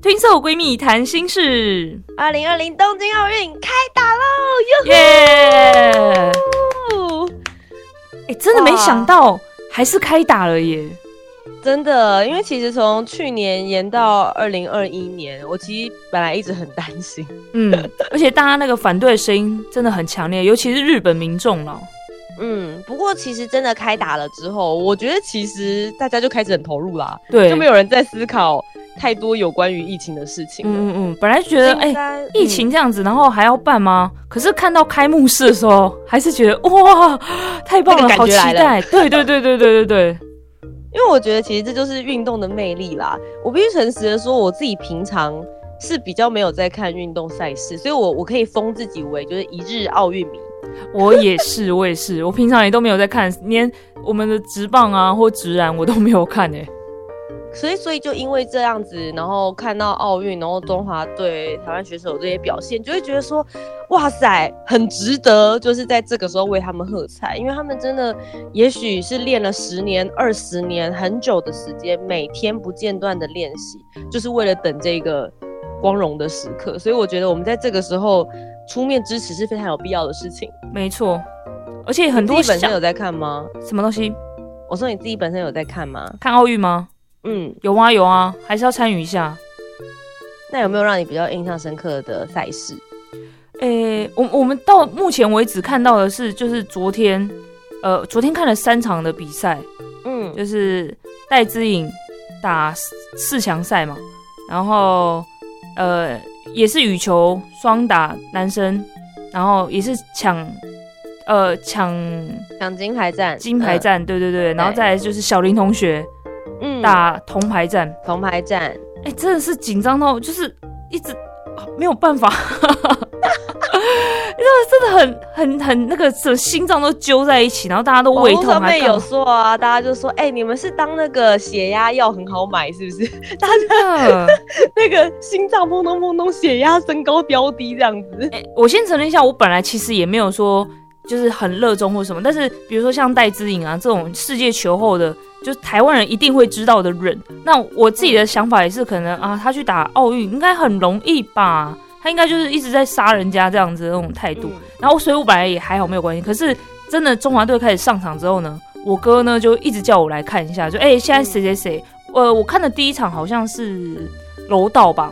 Twin Soul 闺蜜谈心事。二零二零东京奥运开打喽！耶！哎，真的没想到，还是开打了耶！真的，因为其实从去年延到二零二一年，我其实本来一直很担心。嗯，而且大家那个反对声音真的很强烈，尤其是日本民众了。嗯，不过其实真的开打了之后，我觉得其实大家就开始很投入啦，对，就没有人在思考太多有关于疫情的事情。嗯嗯，本来觉得哎，疫情这样子，然后还要办吗？可是看到开幕式的时候，还是觉得哇，太棒了，好期待！对对对对对对对，因为我觉得其实这就是运动的魅力啦。我必须诚实的说，我自己平常是比较没有在看运动赛事，所以我我可以封自己为就是一日奥运迷。我也是，我也是，我平常也都没有在看，连我们的直棒啊或直男我都没有看哎。所以，所以就因为这样子，然后看到奥运，然后中华队、台湾选手这些表现，就会觉得说，哇塞，很值得，就是在这个时候为他们喝彩，因为他们真的也许是练了十年、二十年很久的时间，每天不间断的练习，就是为了等这个光荣的时刻。所以，我觉得我们在这个时候。出面支持是非常有必要的事情，没错。而且很多本身有在看吗？什么东西？我说你自己本身有在看吗？看奥运吗？嗯，有啊有啊，还是要参与一下。那有没有让你比较印象深刻的赛事？诶，我我们到目前为止看到的是，就是昨天，呃，昨天看了三场的比赛，嗯，就是戴资颖打四强赛嘛，然后，呃。也是羽球双打男生，然后也是抢，呃抢抢金牌战，金牌战，对对对，然后再来就是小林同学，嗯，打铜牌战，铜牌战，哎，真的是紧张到就是一直没有办法。因为真的很很很那个，什心脏都揪在一起，然后大家都胃痛。上面有说啊，大家就说，哎，你们是当那个血压药很好买，是不是？大家 那个心脏砰咚砰咚，血压升高飙低这样子。我先承认一下，我本来其实也没有说就是很热衷或什么，但是比如说像戴资颖啊这种世界球后的，就是台湾人一定会知道的人，那我自己的想法也是可能啊，他去打奥运应该很容易吧。他应该就是一直在杀人家这样子的那种态度，然后所以我本来也还好没有关系。可是真的中华队开始上场之后呢，我哥呢就一直叫我来看一下，就哎现在谁谁谁，呃我看的第一场好像是柔道吧，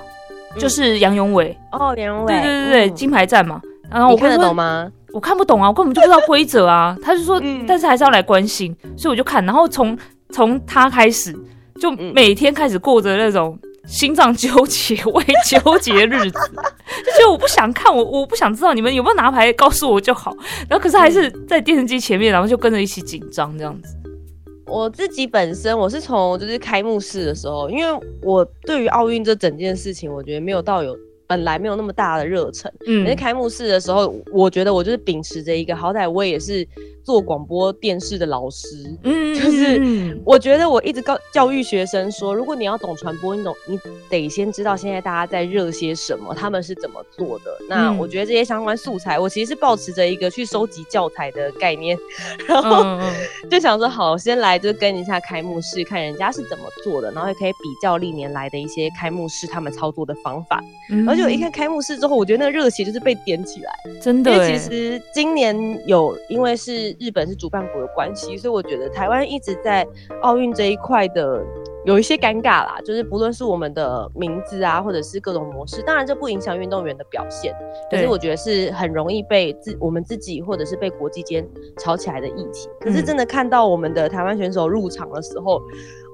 就是杨永伟哦杨永伟，对对对对金牌战嘛。然后我看得懂吗？我看不懂啊，我根本就不知道规则啊。他就说，但是还是要来关心，所以我就看。然后从从他开始，就每天开始过着那种。心脏纠结、胃纠结日子，就觉得我不想看，我我不想知道你们有没有拿牌，告诉我就好。然后可是还是在电视机前面，然后就跟着一起紧张这样子。我自己本身我是从就是开幕式的时候，因为我对于奥运这整件事情，我觉得没有到有本来没有那么大的热忱。嗯，因开幕式的时候，我觉得我就是秉持着一个，好歹我也是。做广播电视的老师，嗯，就是我觉得我一直告教育学生说，如果你要懂传播，你懂你得先知道现在大家在热些什么，他们是怎么做的。那我觉得这些相关素材，我其实是保持着一个去收集教材的概念，然后就想说，好，先来就跟一下开幕式，看人家是怎么做的，然后也可以比较历年来的一些开幕式他们操作的方法。而且我一看开幕式之后，我觉得那个热血就是被点起来，真的。因为其实今年有，因为是。日本是主办国的关系，所以我觉得台湾一直在奥运这一块的有一些尴尬啦。就是不论是我们的名字啊，或者是各种模式，当然这不影响运动员的表现。可是我觉得是很容易被自我们自己或者是被国际间吵起来的议题。可是真的看到我们的台湾选手入场的时候，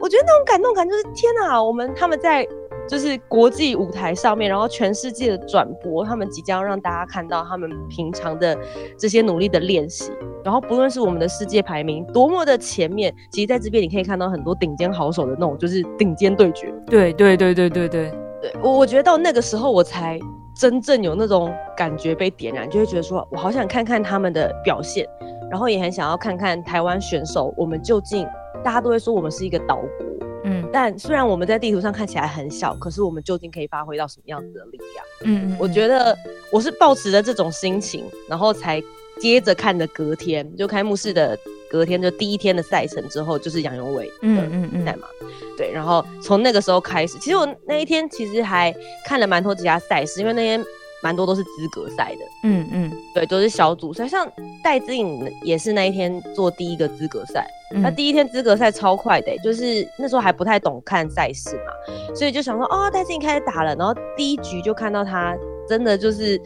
我觉得那种感动感就是天哪！我们他们在。就是国际舞台上面，然后全世界的转播，他们即将让大家看到他们平常的这些努力的练习。然后不论是我们的世界排名多么的前面，其实在这边你可以看到很多顶尖好手的那种，就是顶尖对决。对对对对对对，对我我觉得到那个时候我才真正有那种感觉被点燃，就会觉得说我好想看看他们的表现，然后也很想要看看台湾选手，我们究竟大家都会说我们是一个岛国，嗯，但虽然我们在地图上看起来很小，可是我们究竟可以发挥到什么样子的力量？嗯，我觉得我是抱持着这种心情，然后才接着看的隔天就开幕式的。隔天就第一天的赛程之后，就是杨永伟的赛马，对，然后从那个时候开始，其实我那一天其实还看了蛮多其他赛事，因为那天蛮多都是资格赛的，嗯嗯，对，都是小组赛，像戴资颖也是那一天做第一个资格赛，那第一天资格赛超快的，就是那时候还不太懂看赛事嘛，所以就想说，哦，戴资颖开始打了，然后第一局就看到他。真的就是，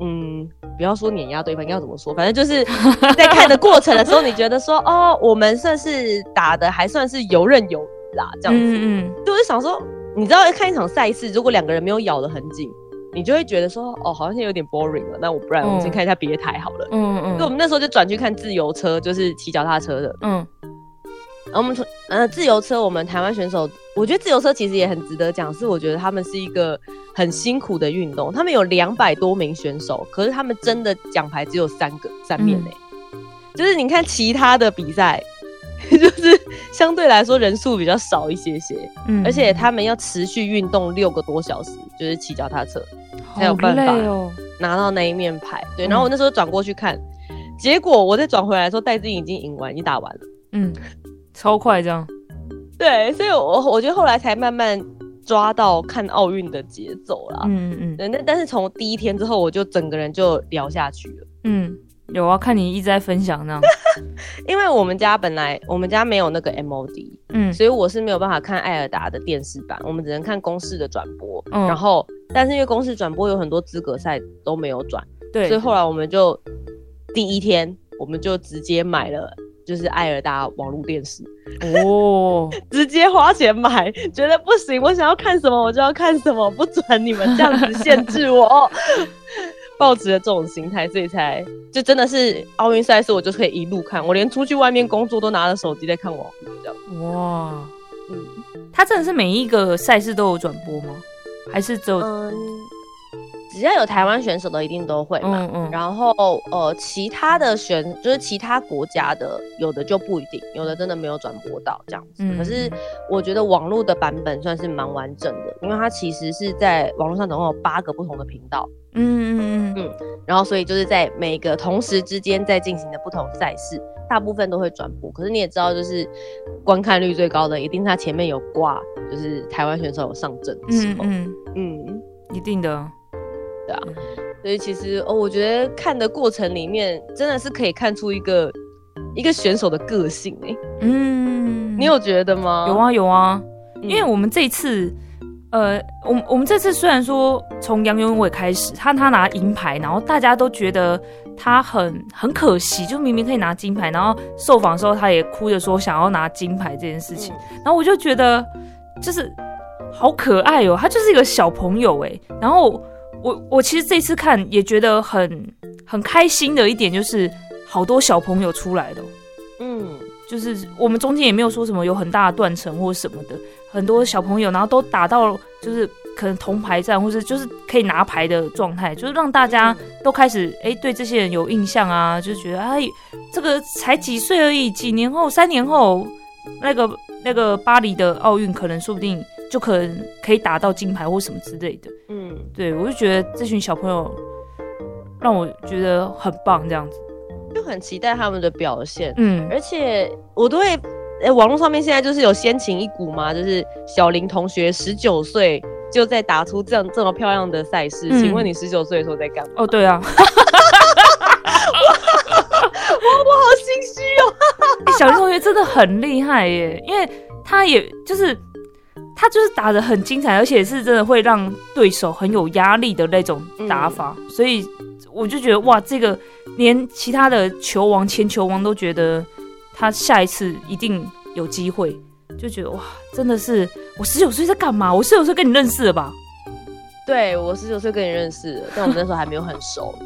嗯，不要说碾压对方，应该要怎么说？反正就是 在看的过程的时候，你觉得说，哦，我们算是打的还算是游刃有余啦，这样子。嗯嗯。就是想说，你知道，看一场赛事，如果两个人没有咬得很紧，你就会觉得说，哦，好像有点 boring 了。那我不然我们先看一下别台好了。嗯嗯。所以我们那时候就转去看自由车，就是骑脚踏车的。嗯。然后我们从呃自由车，我们台湾选手，我觉得自由车其实也很值得讲，是我觉得他们是一个很辛苦的运动。他们有两百多名选手，可是他们真的奖牌只有三个三面嘞。就是你看其他的比赛，就是相对来说人数比较少一些些，嗯，而且他们要持续运动六个多小时，就是骑脚踏车才有办法拿到那一面牌。对，然后我那时候转过去看，结果我再转回来的时候，戴资颖已经赢完，已经打完了，嗯。超快，这样，对，所以我我觉得后来才慢慢抓到看奥运的节奏啦。嗯嗯，对，那但是从第一天之后，我就整个人就聊下去了。嗯，有啊，看你一直在分享那样。因为我们家本来我们家没有那个 MOD，嗯，所以我是没有办法看艾尔达的电视版，我们只能看公视的转播。嗯，然后但是因为公视转播有很多资格赛都没有转，对，所以后来我们就第一天我们就直接买了。就是艾尔达网络电视哦，直接花钱买，觉得不行，我想要看什么我就要看什么，不准你们这样子限制我。抱持的这种心态，所以才就真的是奥运赛事，我就可以一路看，我连出去外面工作都拿着手机在看网络这样。哇，嗯，他真的是每一个赛事都有转播吗？还是只有？只要有台湾选手的，一定都会嘛。嗯嗯。然后呃，其他的选就是其他国家的，有的就不一定，有的真的没有转播到这样子。嗯。可是我觉得网络的版本算是蛮完整的，因为它其实是在网络上总共有八个不同的频道。嗯嗯嗯嗯。然后所以就是在每个同时之间在进行的不同赛事，大部分都会转播。可是你也知道，就是观看率最高的，一定他前面有挂，就是台湾选手有上阵的时候。嗯嗯。一定的。对啊，所以其实哦，我觉得看的过程里面真的是可以看出一个一个选手的个性哎。嗯，你有觉得吗？有啊有啊，因为我们这次，呃，我我们这次虽然说从杨永伟开始，他他拿银牌，然后大家都觉得他很很可惜，就明明可以拿金牌，然后受访的时候他也哭着说想要拿金牌这件事情，然后我就觉得就是好可爱哦，他就是一个小朋友哎，然后。我我其实这次看也觉得很很开心的一点就是好多小朋友出来了，嗯，就是我们中间也没有说什么有很大的断层或什么的，很多小朋友然后都打到就是可能铜牌战或者就是可以拿牌的状态，就是让大家都开始哎对这些人有印象啊，就觉得哎这个才几岁而已，几年后三年后那个那个巴黎的奥运可能说不定。就可能可以打到金牌或什么之类的，嗯，对我就觉得这群小朋友让我觉得很棒，这样子。就很期待他们的表现，嗯，而且我都会，哎，网络上面现在就是有先秦一股嘛，就是小林同学十九岁就在打出这样这么漂亮的赛事，请问你十九岁的时候在干嘛？哦，对啊，我我好心虚哦，小林同学真的很厉害耶，因为他也就是。他就是打的很精彩，而且是真的会让对手很有压力的那种打法，所以我就觉得哇，这个连其他的球王、前球王都觉得他下一次一定有机会，就觉得哇，真的是我十九岁在干嘛？我十九岁跟你认识了吧？对，我十九岁跟你认识，但我们那时候还没有很熟。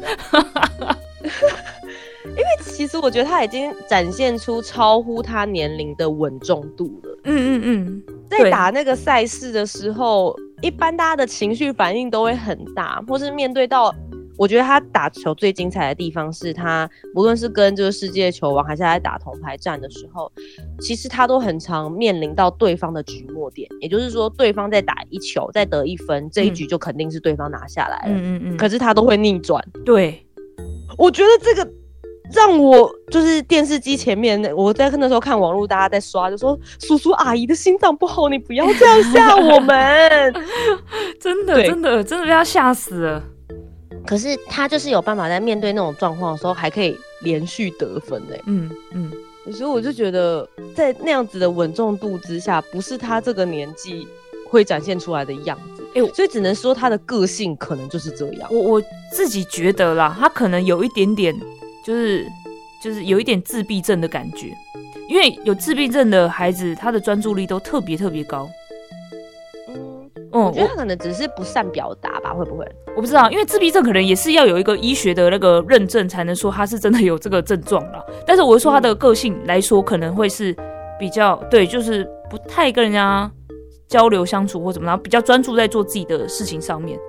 因为其实我觉得他已经展现出超乎他年龄的稳重度了。嗯嗯嗯，在打那个赛事的时候，一般大家的情绪反应都会很大，或是面对到。我觉得他打球最精彩的地方是他，无论是跟这个世界球王，还是在打铜牌战的时候，其实他都很常面临到对方的局末点，也就是说，对方在打一球，再得一分，这一局就肯定是对方拿下来了。嗯嗯嗯。可是他都会逆转。对，我觉得这个让我就是电视机前面，我在那时候看网络，大家在刷，就说叔叔阿姨的心脏不好，你不要这样吓我们。真的，真的，真的被他吓死了。可是他就是有办法在面对那种状况的时候，还可以连续得分嘞。嗯嗯，所以我就觉得，在那样子的稳重度之下，不是他这个年纪会展现出来的样子。哎，所以只能说他的个性可能就是这样。我我自己觉得啦，他可能有一点点，就是就是有一点自闭症的感觉，因为有自闭症的孩子，他的专注力都特别特别高。我觉得他可能只是不善表达吧，会不会？我不知道，因为自闭症可能也是要有一个医学的那个认证，才能说他是真的有这个症状了。但是我说他的个性来说，可能会是比较对，就是不太跟人家交流相处或怎么样，比较专注在做自己的事情上面。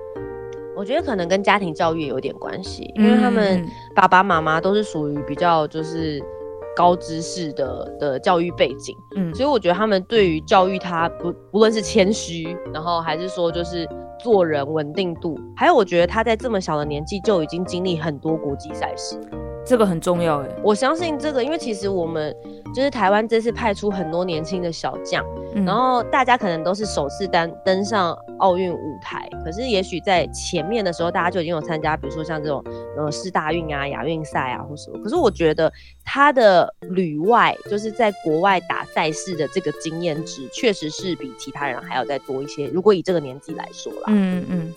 我觉得可能跟家庭教育有点关系，因为他们爸爸妈妈都是属于比较就是。高知识的的教育背景，嗯，所以我觉得他们对于教育他不不论是谦虚，然后还是说就是做人稳定度，还有我觉得他在这么小的年纪就已经经历很多国际赛事。这个很重要哎，我相信这个，因为其实我们就是台湾这次派出很多年轻的小将，然后大家可能都是首次登登上奥运舞台，可是也许在前面的时候，大家就已经有参加，比如说像这种呃世大运啊、亚运赛啊或什么。可是我觉得他的旅外，就是在国外打赛事的这个经验值，确实是比其他人还要再多一些。如果以这个年纪来说啦，嗯嗯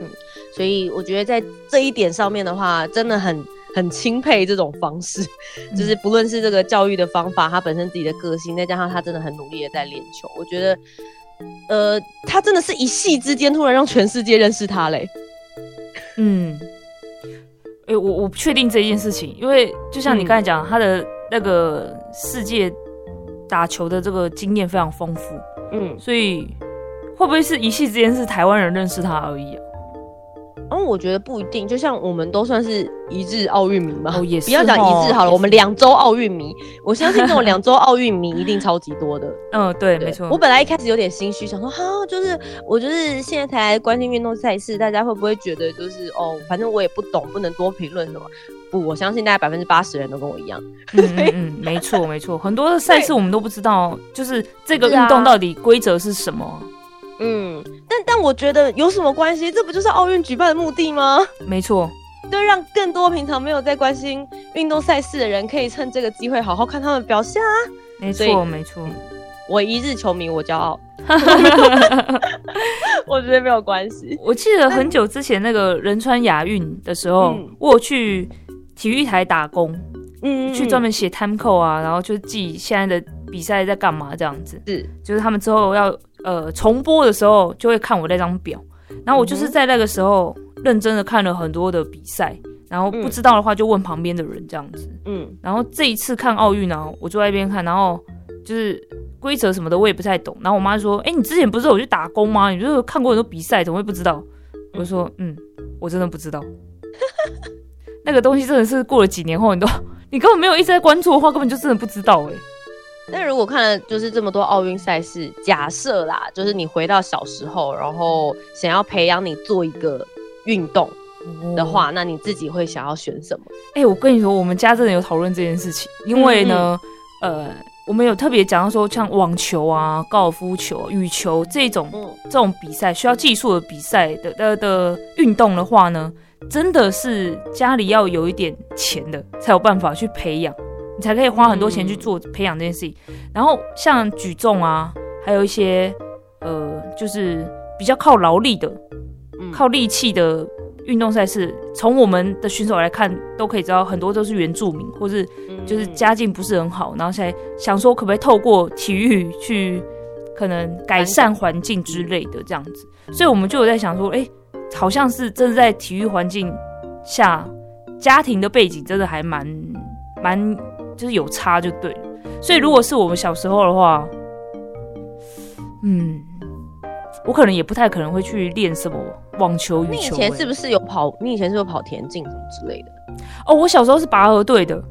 嗯，所以我觉得在这一点上面的话，真的很。很钦佩这种方式，就是不论是这个教育的方法，他本身自己的个性，再加上他真的很努力的在练球，我觉得，呃，他真的是一夕之间突然让全世界认识他嘞。嗯，哎，我我不确定这件事情，因为就像你刚才讲，他的那个世界打球的这个经验非常丰富，嗯，所以会不会是一夕之间是台湾人认识他而已啊？嗯，我觉得不一定，就像我们都算是一致奥运迷嘛，哦，也是，不要讲一致好了，我们两周奥运迷，我相信这种两周奥运迷一定超级多的。嗯，对，没错。我本来一开始有点心虚，想说哈，就是我就是现在才关心运动赛事，大家会不会觉得就是哦，反正我也不懂，不能多评论什么？不，我相信大概百分之八十人都跟我一样。嗯嗯，没错没错，很多的赛事我们都不知道，就是这个运动到底规则是什么。嗯，但但我觉得有什么关系？这不就是奥运举办的目的吗？没错，对，让更多平常没有在关心运动赛事的人，可以趁这个机会好好看他们表现啊。没错，没错，我一日球迷，我骄傲。我觉得没有关系。我记得很久之前那个仁川亚运的时候，我去体育台打工，嗯，去专门写 time code 啊，然后就记现在的比赛在干嘛这样子。是，就是他们之后要。呃，重播的时候就会看我那张表，然后我就是在那个时候认真的看了很多的比赛，然后不知道的话就问旁边的人这样子。嗯，然后这一次看奥运呢，我坐在一边看，然后就是规则什么的我也不太懂，然后我妈说：“哎，你之前不是有去打工吗？你就是看过很多比赛，怎么会不知道？”我就说：“嗯，我真的不知道。那个东西真的是过了几年后，你都 你根本没有一直在关注的话，根本就真的不知道哎。”那如果看了就是这么多奥运赛事，假设啦，就是你回到小时候，然后想要培养你做一个运动的话，那你自己会想要选什么？哎，我跟你说，我们家真的有讨论这件事情，因为呢，呃，我们有特别讲到说，像网球啊、高尔夫球、羽球这种这种比赛需要技术的比赛的的的运动的话呢，真的是家里要有一点钱的才有办法去培养。你才可以花很多钱去做培养这件事情，然后像举重啊，还有一些呃，就是比较靠劳力的、靠力气的运动赛事，从我们的选手来看，都可以知道很多都是原住民，或是就是家境不是很好，然后才想说可不可以透过体育去可能改善环境。之类的这样子，所以我们就有在想说，哎，好像是真的在体育环境下，家庭的背景真的还蛮蛮。就是有差就对了，所以如果是我们小时候的话，嗯，我可能也不太可能会去练什么网球、羽你以前是不是有跑？你以前是不是有跑田径什么之类的？哦，我小时候是拔河队的，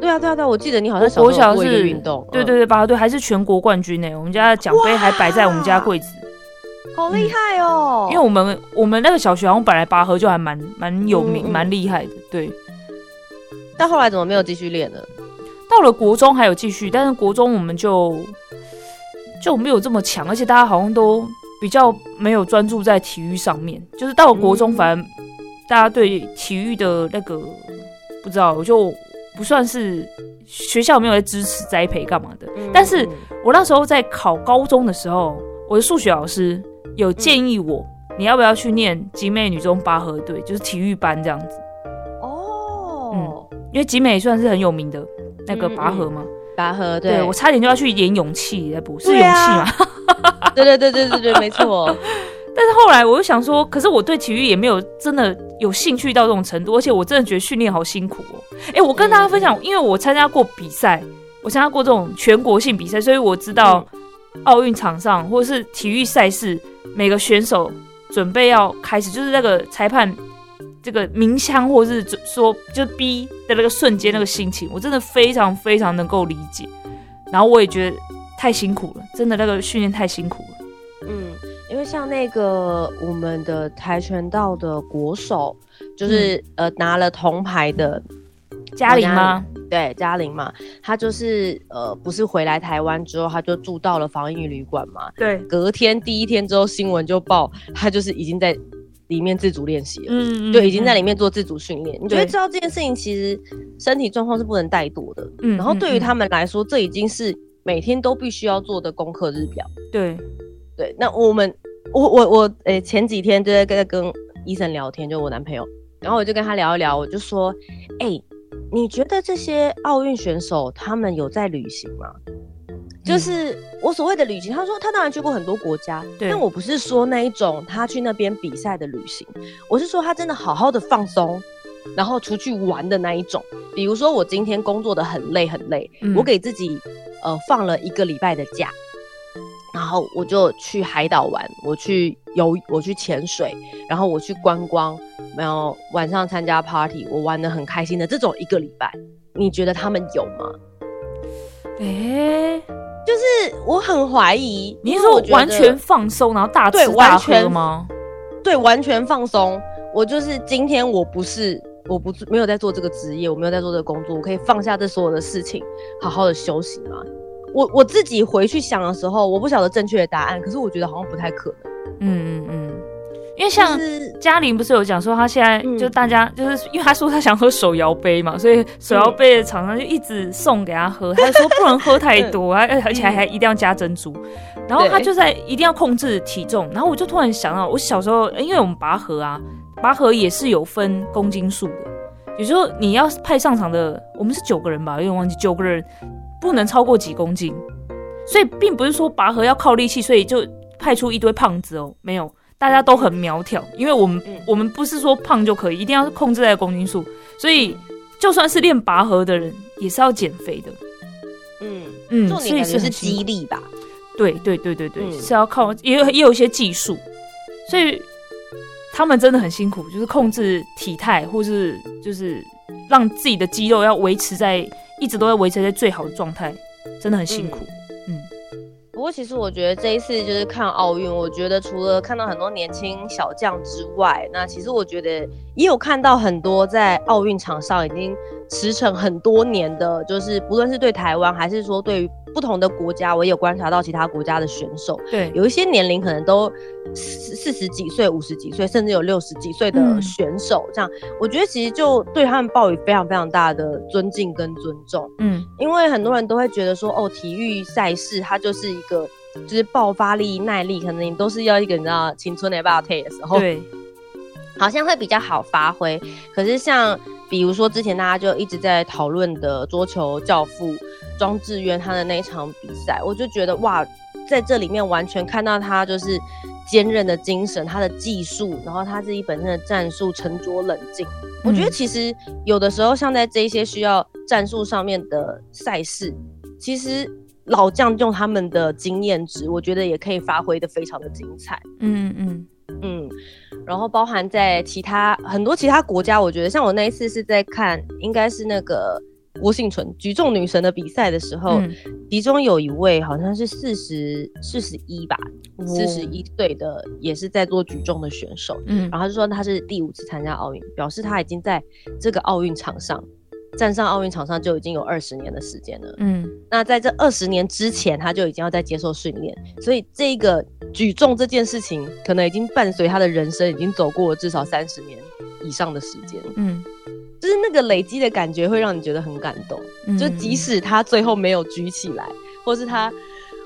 对啊，对啊，对啊，我记得你好像小时候是运动，嗯对对对，拔河队还是全国冠军呢、我们家的奖杯还摆在我们家柜子。好厉害哦！因为我们我们那个小学好像本来拔河就还蛮蛮有名、蛮厉害的。对，但后来怎么没有继续练呢？到了国中还有继续，但是国中我们就就没有这么强，而且大家好像都比较没有专注在体育上面。就是到了国中，嗯反正大家对体育的那个不知道，我就不算是学校没有在支持栽培干嘛的。但是嗯我那时候在考高中的时候，我的数学老师有建议我，你要不要去念集美女中拔河队，就是体育班这样子。哦，因为集美算是很有名的那个嗯拔河嘛，拔河对对我差点就要去演勇气来补，是勇气啊嘛？对对对对对对，没错。但是后来我又想说，可是我对体育也没有真的有兴趣到这种程度，而且我真的觉得训练好辛苦哦。哎，我跟大家分享，因为我参加过比赛，我参加过这种全国性比赛，所以我知道奥运场上或者是体育赛事，每个选手准备要开始，就是那个裁判这个鸣枪，或是说就逼的那个瞬间那个心情，我真的非常非常能够理解。然后我也觉得太辛苦了，真的那个训练太辛苦了。嗯，因为像那个我们的跆拳道的国手，就是、呃拿了铜牌的嘉玲吗？对，嘉玲嘛，她就是呃，不是回来台湾之后，她就住到了防疫旅馆嘛。对，隔天第一天之后，新闻就报她就是已经在里面自主练习了，嗯就已经在里面做自主训练。你就会知道这件事情其实身体状况是不能怠惰的。嗯然后对于嗯他们来说，这已经是每天都必须要做的功课日表。对，对，那我们，我我我，诶、前几天就在跟跟医生聊天，就我男朋友，然后我就跟他聊一聊，我就说，哎、你觉得这些奥运选手他们有在旅行吗？就是我所谓的旅行，他说他当然去过很多国家，对但我不是说那一种他去那边比赛的旅行，我是说他真的好好的放松，然后出去玩的那一种。比如说我今天工作的很累很累，嗯我给自己呃放了一个礼拜的假，然后我就去海岛玩，我去游，我去潜水，然后我去观光，然后晚上参加 party，我玩的很开心的这种一个礼拜，你觉得他们有吗？哎、就是我很怀疑，你是说我完全放松，然后大吃对大喝完全吗？对完全放松？我就是今天我不是。我不没有在做这个职业，我没有在做这个工作，我可以放下这所有的事情，好好的休息吗？我我自己回去想的时候，我不晓得正确的答案，可是我觉得好像不太可能。嗯嗯嗯，因为像嘉玲不是有讲说，她现在嗯。就大家就是因为她说她想喝手摇杯嘛，所以手摇杯的厂商就一直送给她喝，她说不能喝太多，而而且还还一定要加珍珠。然后她就在一定要控制体重，然后我就突然想到，我小时候因为我们拔河啊，拔河也是有分公斤数的，也就是说你要派上场的，我们是九个人吧，有点忘记九个人不能超过几公斤，所以并不是说拔河要靠力气，所以就派出一堆胖子哦，没有，大家都很苗条，因为我们、嗯。我们不是说胖就可以，一定要控制在公斤数，所以就算是练拔河的人也是要减肥的，嗯，嗯，重所以点感觉是激励吧？对对对对对，嗯。是要靠也有也有一些技术，所以他们真的很辛苦，就是控制体态，或是就是让自己的肌肉要维持在一直都在维持在最好的状态，真的很辛苦。嗯。不过其实我觉得这一次就是看奥运，我觉得除了看到很多年轻小将之外，那其实我觉得也有看到很多在奥运场上已经驰骋很多年的，就是不论是对台湾还是说对于不同的国家，我也有观察到其他国家的选手，对，有一些年龄可能都四四十几岁、五十几岁，甚至有六十几岁的嗯选手，这样我觉得其实就对他们抱有非常非常大的尊敬跟尊重。嗯因为很多人都会觉得说，哦，体育赛事它就是一个就是爆发力、耐力，可能你都是要一个你知道青春的 b a t 的时候，对，好像会比较好发挥。可是像比如说之前大家就一直在讨论的桌球教父庄智渊他的那一场比赛，我就觉得哇，在这里面完全看到他就是坚韧的精神，他的技术，然后他自己本身的战术沉着冷静。我觉得嗯其实有的时候像在这一些需要战术上面的赛事，其实老将用他们的经验值，我觉得也可以发挥的非常的精彩。嗯嗯。嗯，然后包含在其他很多其他国家，我觉得像我那一次是在看，应该是那个郭幸存举重女神的比赛的时候，嗯。其中有一位好像是四十四十一吧，哦。四十一岁的也是在做举重的选手，嗯。然后他就说他是第五次参加奥运，表示他已经在这个奥运场上站上奥运场上就已经有二十年的时间了。嗯那在这二十年之前，他就已经要在接受训练，所以这个举重这件事情，可能已经伴随他的人生，已经走过了至少三十年以上的时间。嗯就是那个累积的感觉，会让你觉得很感动。嗯，就即使他最后没有举起来，或是他，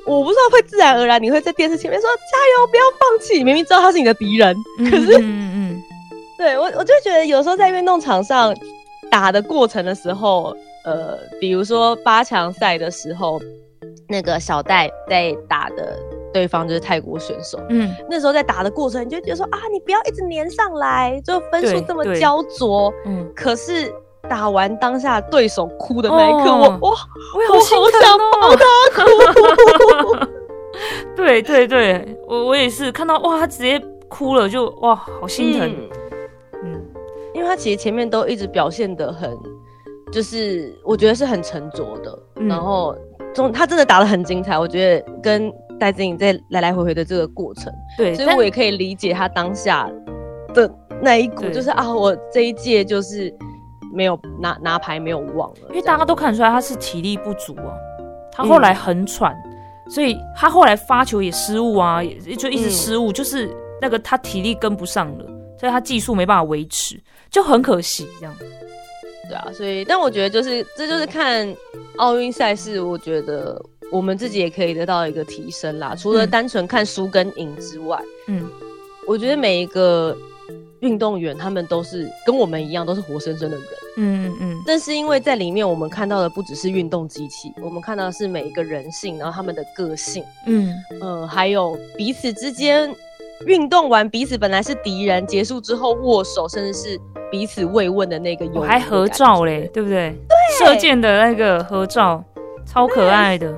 我不知道会自然而然，你会在电视前面说加油，不要放弃。明明知道他是你的敌人，嗯，可是嗯嗯对我，我就觉得有时候在运动场上打的过程的时候，呃，比如说八强赛的时候，那个小戴在打的对方就是泰国选手，嗯那时候在打的过程，你就觉得说啊，你不要一直粘上来，就分数这么焦灼。嗯，可是打完当下对手哭的那一刻，哦我哇，我好想抱他哭。对对对，我我也是看到哇，他直接哭了，就哇，好心疼。因为他其实前面都一直表现的很，就是我觉得是很沉着的，嗯。然后中他真的打的很精彩，我觉得跟戴资颖在来来回回的这个过程，对，所以我也可以理解他当下的那一股，就是啊，我这一届就是没有拿拿牌没有忘了，因为大家都看出来他是体力不足啊，他后嗯来很喘，所以他后来发球也失误啊，也就一直嗯。失误，就是那个他体力跟不上了，所以他技术没办法维持，就很可惜这样。对啊，所以但我觉得就是这就是看奥运赛事，我觉得我们自己也可以得到一个提升啦。除了嗯单纯看输跟赢之外，嗯我觉得每一个运动员他们都是跟我们一样，都是活生生的人。嗯嗯但是因为在里面我们看到的不只是运动机器，我们看到的是每一个人性，然后他们的个性，嗯呃，还有彼此之间运动完彼此本来是敌人，结束之后握手，甚至是彼此慰问的那个友谊的我还合照嘞，对不对？射箭的那个合照超可爱的。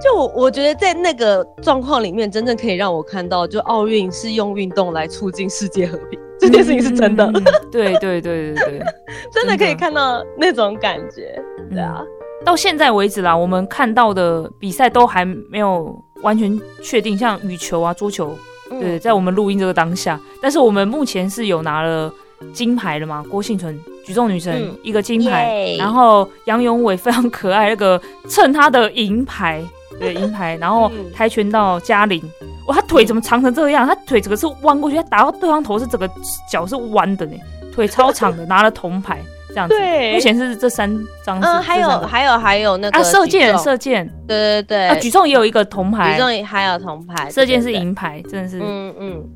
就我我觉得在那个状况里面，真正可以让我看到，就奥运是用运动来促进世界和平，这件事情是真的，对对对对对，真的可以看到那种感觉。对啊，嗯到现在为止啦，我们看到的比赛都还没有完全确定，像羽球啊、桌球，嗯对，在我们录音这个当下，但是我们目前是有拿了金牌了嘛？郭幸存举重女神、嗯一个金牌，然后杨永伟非常可爱，那个蹭他的银牌，对银牌，然后嗯跆拳道嘉玲，哇，他腿怎么长成这样？他腿整个是弯过去，他打到对方头是整个脚是弯的呢，腿超长的，拿了铜牌这样子。对。目前是这三张，嗯，还有还有还有那个啊，射箭射箭。对对对，啊，举重也有一个铜牌。举，重也还有铜牌，射箭是银牌，真的是。嗯嗯。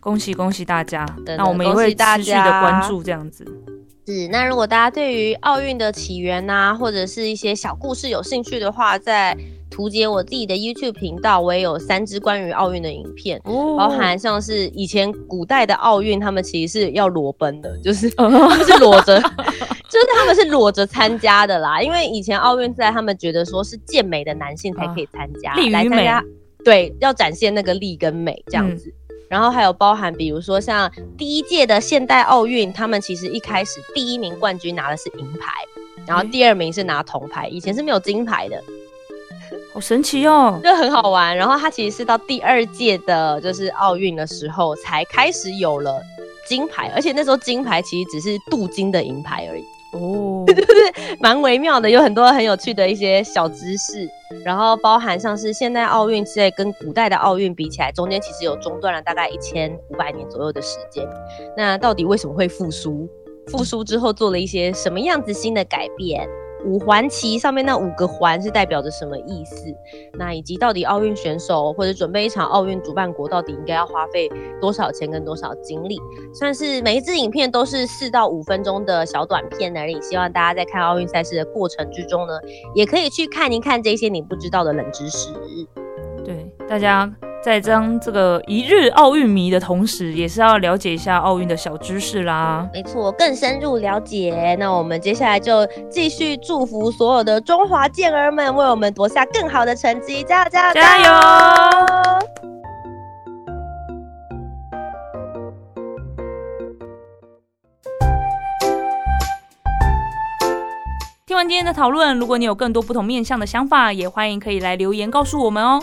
恭喜恭喜大家！那我们也会持续的关注这样子。是，那如果大家对于奥运的起源呐、或者是一些小故事有兴趣的话，在图解我自己的 YouTube 频道，我也有三支关于奥运的影片，哦。包含像是以前古代的奥运，他们其实是要裸奔的，就是呃 他们是裸着，就是他们是裸着参加的啦。因为以前奥运赛，他们觉得说是健美的男性才可以参加，啊力来参加，对，要展现那个力跟美这样子。然后还有包含，比如说像第一届的现代奥运，他们其实一开始第一名冠军拿的是银牌，然后嗯第二名是拿铜牌，以前是没有金牌的，好神奇哦！就很好玩。然后它其实是到第二届的，就是奥运的时候才开始有了金牌，而且那时候金牌其实只是镀金的银牌而已，哦，蛮微妙的，有很多很有趣的一些小知识。然后包含像是现代奥运之类，跟古代的奥运比起来，中间其实有中断了大概一千五百年左右的时间。那到底为什么会复苏？复苏之后做了一些什么样子新的改变？五环旗上面那五个环是代表着什么意思？那以及到底奥运选手或者准备一场奥运主办国到底应该要花费多少钱跟多少精力？算是每一支影片都是四到五分钟的小短片而已。希望大家在看奥运赛事的过程之中呢，也可以去看一看这些你不知道的冷知识。对，大家在当这个一日奥运迷的同时，也是要了解一下奥运的小知识啦。没错，更深入了解。那我们接下来就继续祝福所有的中华健儿们，为我们夺下更好的成绩，加油加油加油！听完今天的讨论，如果你有更多不同面向的想法，也欢迎可以来留言告诉我们哦。